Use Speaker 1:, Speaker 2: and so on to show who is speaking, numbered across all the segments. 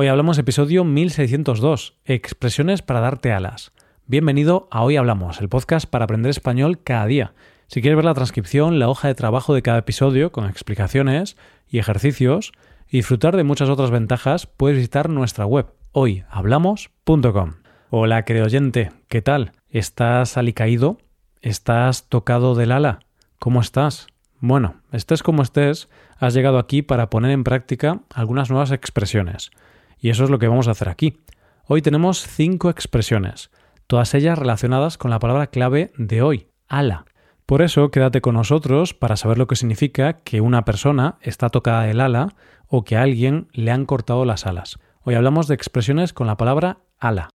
Speaker 1: Hoy hablamos episodio 1602, expresiones para darte alas. Bienvenido a Hoy Hablamos, el podcast para aprender español cada día. Si quieres ver la transcripción, la hoja de trabajo de cada episodio con explicaciones y ejercicios y disfrutar de muchas otras ventajas, puedes visitar nuestra web hoyhablamos.com. Hola, querido oyente, ¿qué tal? ¿Estás alicaído? ¿Estás tocado del ala? ¿Cómo estás? Bueno, estés como estés, has llegado aquí para poner en práctica algunas nuevas expresiones. Y eso es lo que vamos a hacer aquí. Hoy tenemos cinco expresiones, todas ellas relacionadas con la palabra clave de hoy, ala. Por eso quédate con nosotros para saber lo que significa que una persona está tocada del ala o que a alguien le han cortado las alas. Hoy hablamos de expresiones con la palabra ala.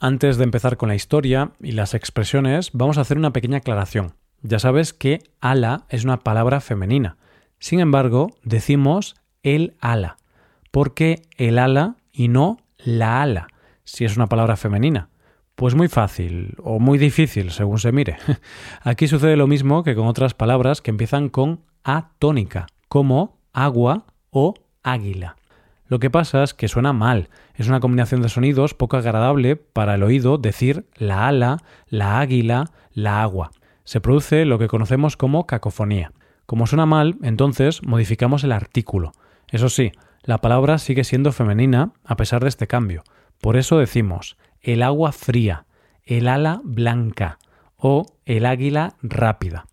Speaker 1: Antes de empezar con la historia y las expresiones, vamos a hacer una pequeña aclaración. Ya sabes que ala es una palabra femenina. Sin embargo, decimos el ala ¿Por qué el ala y no la ala, si es una palabra femenina? Pues muy fácil o muy difícil, según se mire. Aquí sucede lo mismo que con otras palabras que empiezan con A tónica, como agua o águila. Lo que pasa es que suena mal, es una combinación de sonidos poco agradable para el oído decir la ala, la águila, la agua. Se produce lo que conocemos como cacofonía. Como suena mal, entonces modificamos el artículo. Eso sí, la palabra sigue siendo femenina a pesar de este cambio. Por eso decimos el agua fría, el ala blanca o el águila rápida.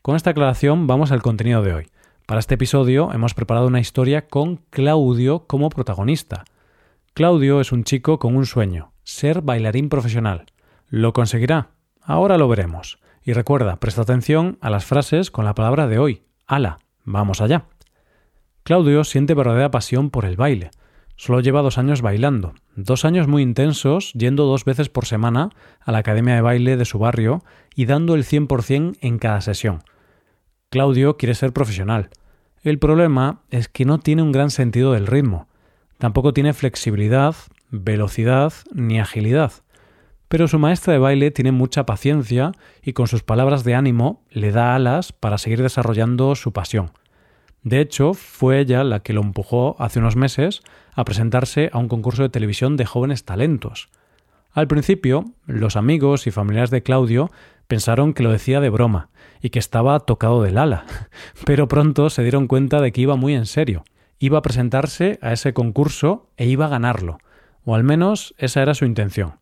Speaker 1: Con esta aclaración vamos al contenido de hoy. Para este episodio hemos preparado una historia con Claudio como protagonista. Claudio es un chico con un sueño, ser bailarín profesional. ¿Lo conseguirá? Ahora lo veremos. Y recuerda, presta atención a las frases con la palabra de hoy. Ala, vamos allá. Claudio siente verdadera pasión por el baile. Solo lleva dos años bailando, dos años muy intensos, yendo dos veces por semana a la academia de baile de su barrio y dando el 100% en cada sesión. Claudio quiere ser profesional. El problema es que no tiene un gran sentido del ritmo. Tampoco tiene flexibilidad, velocidad ni agilidad. Pero su maestra de baile tiene mucha paciencia y con sus palabras de ánimo le da alas para seguir desarrollando su pasión. De hecho, fue ella la que lo empujó hace unos meses a presentarse a un concurso de televisión de jóvenes talentos. Al principio, los amigos y familiares de Claudio pensaron que lo decía de broma y que estaba tocado del ala, pero pronto se dieron cuenta de que iba muy en serio. Iba a presentarse a ese concurso e iba a ganarlo, o al menos esa era su intención.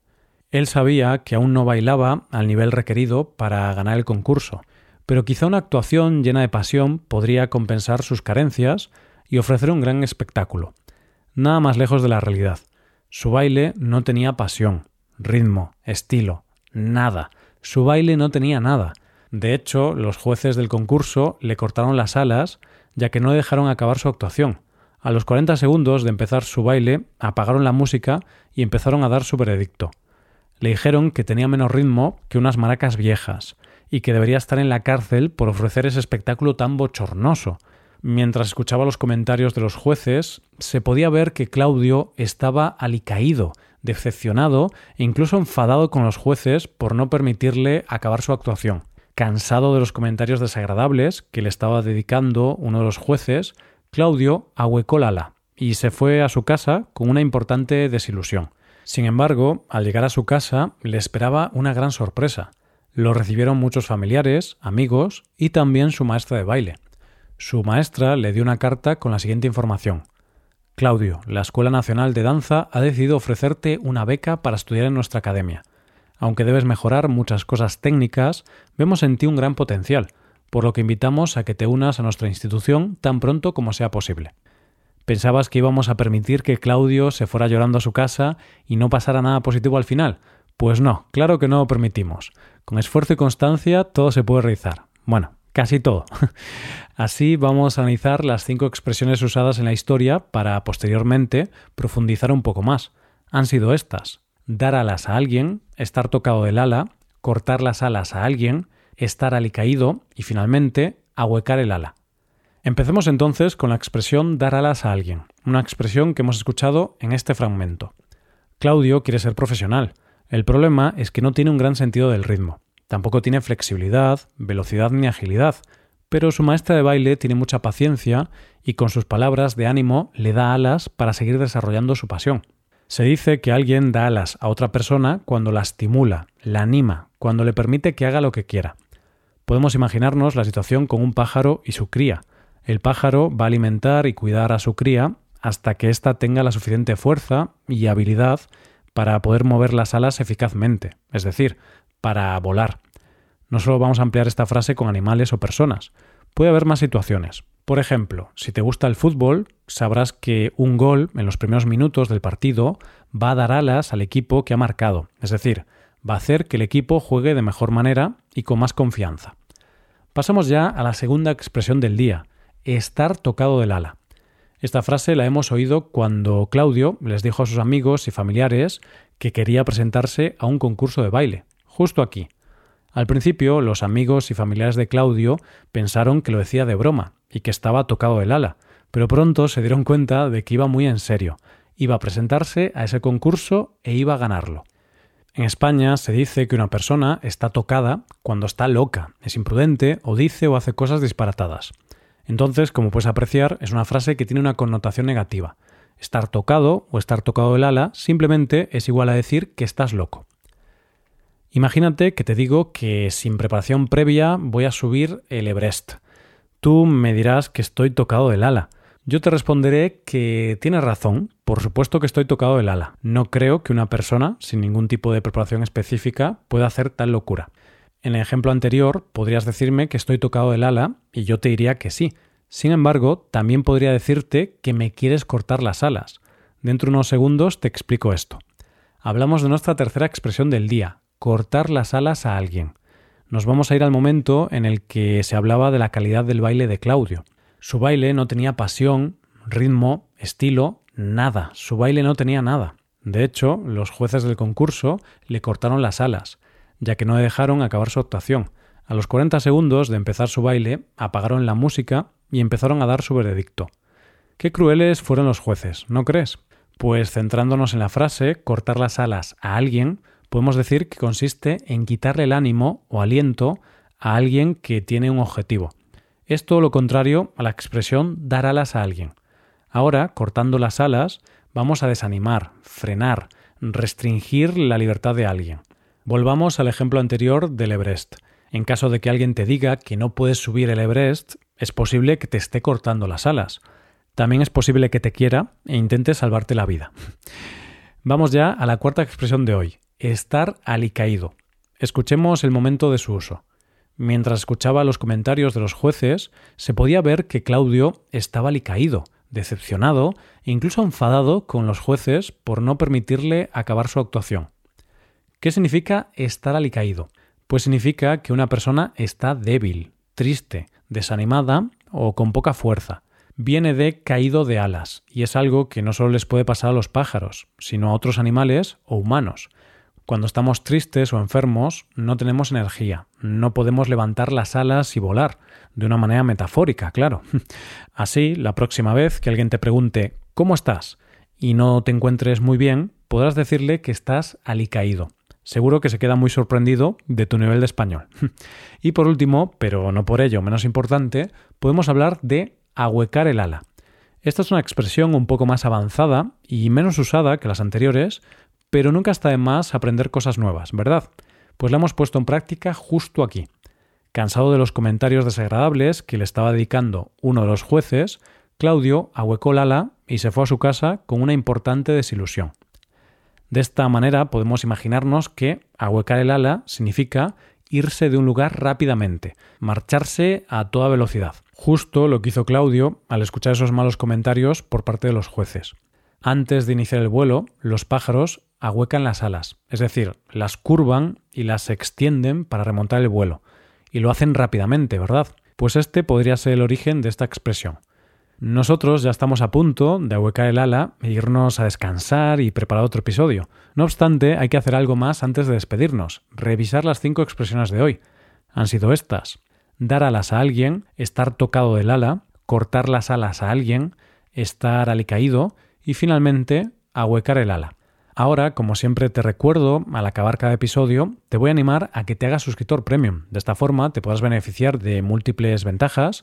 Speaker 1: Él sabía que aún no bailaba al nivel requerido para ganar el concurso, pero quizá una actuación llena de pasión podría compensar sus carencias y ofrecer un gran espectáculo. Nada más lejos de la realidad. Su baile no tenía pasión, ritmo, estilo, nada. Su baile no tenía nada. De hecho, los jueces del concurso le cortaron las alas ya que no dejaron acabar su actuación. A los 40 segundos de empezar su baile, apagaron la música y empezaron a dar su veredicto. Le dijeron que tenía menos ritmo que unas maracas viejas, y que debería estar en la cárcel por ofrecer ese espectáculo tan bochornoso. Mientras escuchaba los comentarios de los jueces, se podía ver que Claudio estaba alicaído, decepcionado e incluso enfadado con los jueces por no permitirle acabar su actuación. Cansado de los comentarios desagradables que le estaba dedicando uno de los jueces, Claudio ahuecó la ala y se fue a su casa con una importante desilusión. Sin embargo, al llegar a su casa le esperaba una gran sorpresa. Lo recibieron muchos familiares, amigos y también su maestra de baile. Su maestra le dio una carta con la siguiente información. Claudio, la Escuela Nacional de Danza ha decidido ofrecerte una beca para estudiar en nuestra academia. Aunque debes mejorar muchas cosas técnicas, vemos en ti un gran potencial, por lo que invitamos a que te unas a nuestra institución tan pronto como sea posible. ¿Pensabas que íbamos a permitir que Claudio se fuera llorando a su casa y no pasara nada positivo al final? Pues no, claro que no lo permitimos. Con esfuerzo y constancia todo se puede realizar. Bueno, casi todo. Así vamos a analizar las cinco expresiones usadas en la historia para posteriormente profundizar un poco más. Han sido estas. Dar alas a alguien, estar tocado del ala, cortar las alas a alguien, estar alicaído y finalmente ahuecar el ala. Empecemos entonces con la expresión dar alas a alguien, una expresión que hemos escuchado en este fragmento. Claudio quiere ser profesional, el problema es que no tiene un gran sentido del ritmo. Tampoco tiene flexibilidad, velocidad ni agilidad. pero su maestra de baile tiene mucha paciencia y con sus palabras de ánimo le da alas para seguir desarrollando su pasión. Se dice que alguien da alas a otra persona cuando la estimula, la anima, cuando le permite que haga lo que quiera. Podemos imaginarnos la situación con un pájaro y su cría. El pájaro va a alimentar y cuidar a su cría hasta que ésta tenga la suficiente fuerza y habilidad para poder mover las alas eficazmente, es decir, para volar. No solo vamos a ampliar esta frase con animales o personas, puede haber más situaciones. Por ejemplo, si te gusta el fútbol, sabrás que un gol en los primeros minutos del partido va a dar alas al equipo que ha marcado, es decir, va a hacer que el equipo juegue de mejor manera y con más confianza. Pasamos ya a la segunda expresión del día, estar tocado del ala. Esta frase la hemos oído cuando Claudio les dijo a sus amigos y familiares que quería presentarse a un concurso de baile, justo aquí. Al principio, los amigos y familiares de Claudio pensaron que lo decía de broma y que estaba tocado del ala, pero pronto se dieron cuenta de que iba muy en serio, iba a presentarse a ese concurso e iba a ganarlo. En España se dice que una persona está tocada cuando está loca, es imprudente o dice o hace cosas disparatadas. Entonces, como puedes apreciar, es una frase que tiene una connotación negativa. Estar tocado o estar tocado del ala simplemente es igual a decir que estás loco. Imagínate que te digo que sin preparación previa voy a subir el Everest. Tú me dirás que estoy tocado del ala. Yo te responderé que tienes razón, por supuesto que estoy tocado del ala. No creo que una persona sin ningún tipo de preparación específica pueda hacer tal locura. En el ejemplo anterior podrías decirme que estoy tocado del ala y yo te diría que sí. Sin embargo, también podría decirte que me quieres cortar las alas. Dentro de unos segundos te explico esto. Hablamos de nuestra tercera expresión del día, cortar las alas a alguien. Nos vamos a ir al momento en el que se hablaba de la calidad del baile de Claudio. Su baile no tenía pasión, ritmo, estilo, nada. Su baile no tenía nada. De hecho, los jueces del concurso le cortaron las alas, ya que no dejaron acabar su actuación. A los 40 segundos de empezar su baile, apagaron la música y empezaron a dar su veredicto. Qué crueles fueron los jueces, ¿no crees? Pues centrándonos en la frase cortar las alas a alguien, podemos decir que consiste en quitarle el ánimo o aliento a alguien que tiene un objetivo. Es todo lo contrario a la expresión dar alas a alguien. Ahora, cortando las alas, vamos a desanimar, frenar, restringir la libertad de alguien. Volvamos al ejemplo anterior del Everest. En caso de que alguien te diga que no puedes subir el Everest, es posible que te esté cortando las alas. También es posible que te quiera e intente salvarte la vida. Vamos ya a la cuarta expresión de hoy, estar alicaído. Escuchemos el momento de su uso. Mientras escuchaba los comentarios de los jueces, se podía ver que Claudio estaba alicaído, decepcionado e incluso enfadado con los jueces por no permitirle acabar su actuación. ¿Qué significa estar alicaído? Pues significa que una persona está débil, triste, desanimada o con poca fuerza. Viene de caído de alas, y es algo que no solo les puede pasar a los pájaros, sino a otros animales o humanos. Cuando estamos tristes o enfermos, no tenemos energía, no podemos levantar las alas y volar, de una manera metafórica, claro. Así, la próxima vez que alguien te pregunte ¿cómo estás? y no te encuentres muy bien, podrás decirle que estás alicaído. Seguro que se queda muy sorprendido de tu nivel de español. y por último, pero no por ello menos importante, podemos hablar de ahuecar el ala. Esta es una expresión un poco más avanzada y menos usada que las anteriores, pero nunca está de más aprender cosas nuevas, ¿verdad? Pues la hemos puesto en práctica justo aquí. Cansado de los comentarios desagradables que le estaba dedicando uno de los jueces, Claudio ahuecó la ala y se fue a su casa con una importante desilusión. De esta manera podemos imaginarnos que ahuecar el ala significa irse de un lugar rápidamente, marcharse a toda velocidad. Justo lo que hizo Claudio al escuchar esos malos comentarios por parte de los jueces. Antes de iniciar el vuelo, los pájaros ahuecan las alas, es decir, las curvan y las extienden para remontar el vuelo. Y lo hacen rápidamente, ¿verdad? Pues este podría ser el origen de esta expresión. Nosotros ya estamos a punto de ahuecar el ala e irnos a descansar y preparar otro episodio. No obstante, hay que hacer algo más antes de despedirnos, revisar las cinco expresiones de hoy. Han sido estas. Dar alas a alguien, estar tocado del ala, cortar las alas a alguien, estar alicaído y finalmente ahuecar el ala. Ahora, como siempre te recuerdo, al acabar cada episodio, te voy a animar a que te hagas suscriptor premium. De esta forma te podrás beneficiar de múltiples ventajas,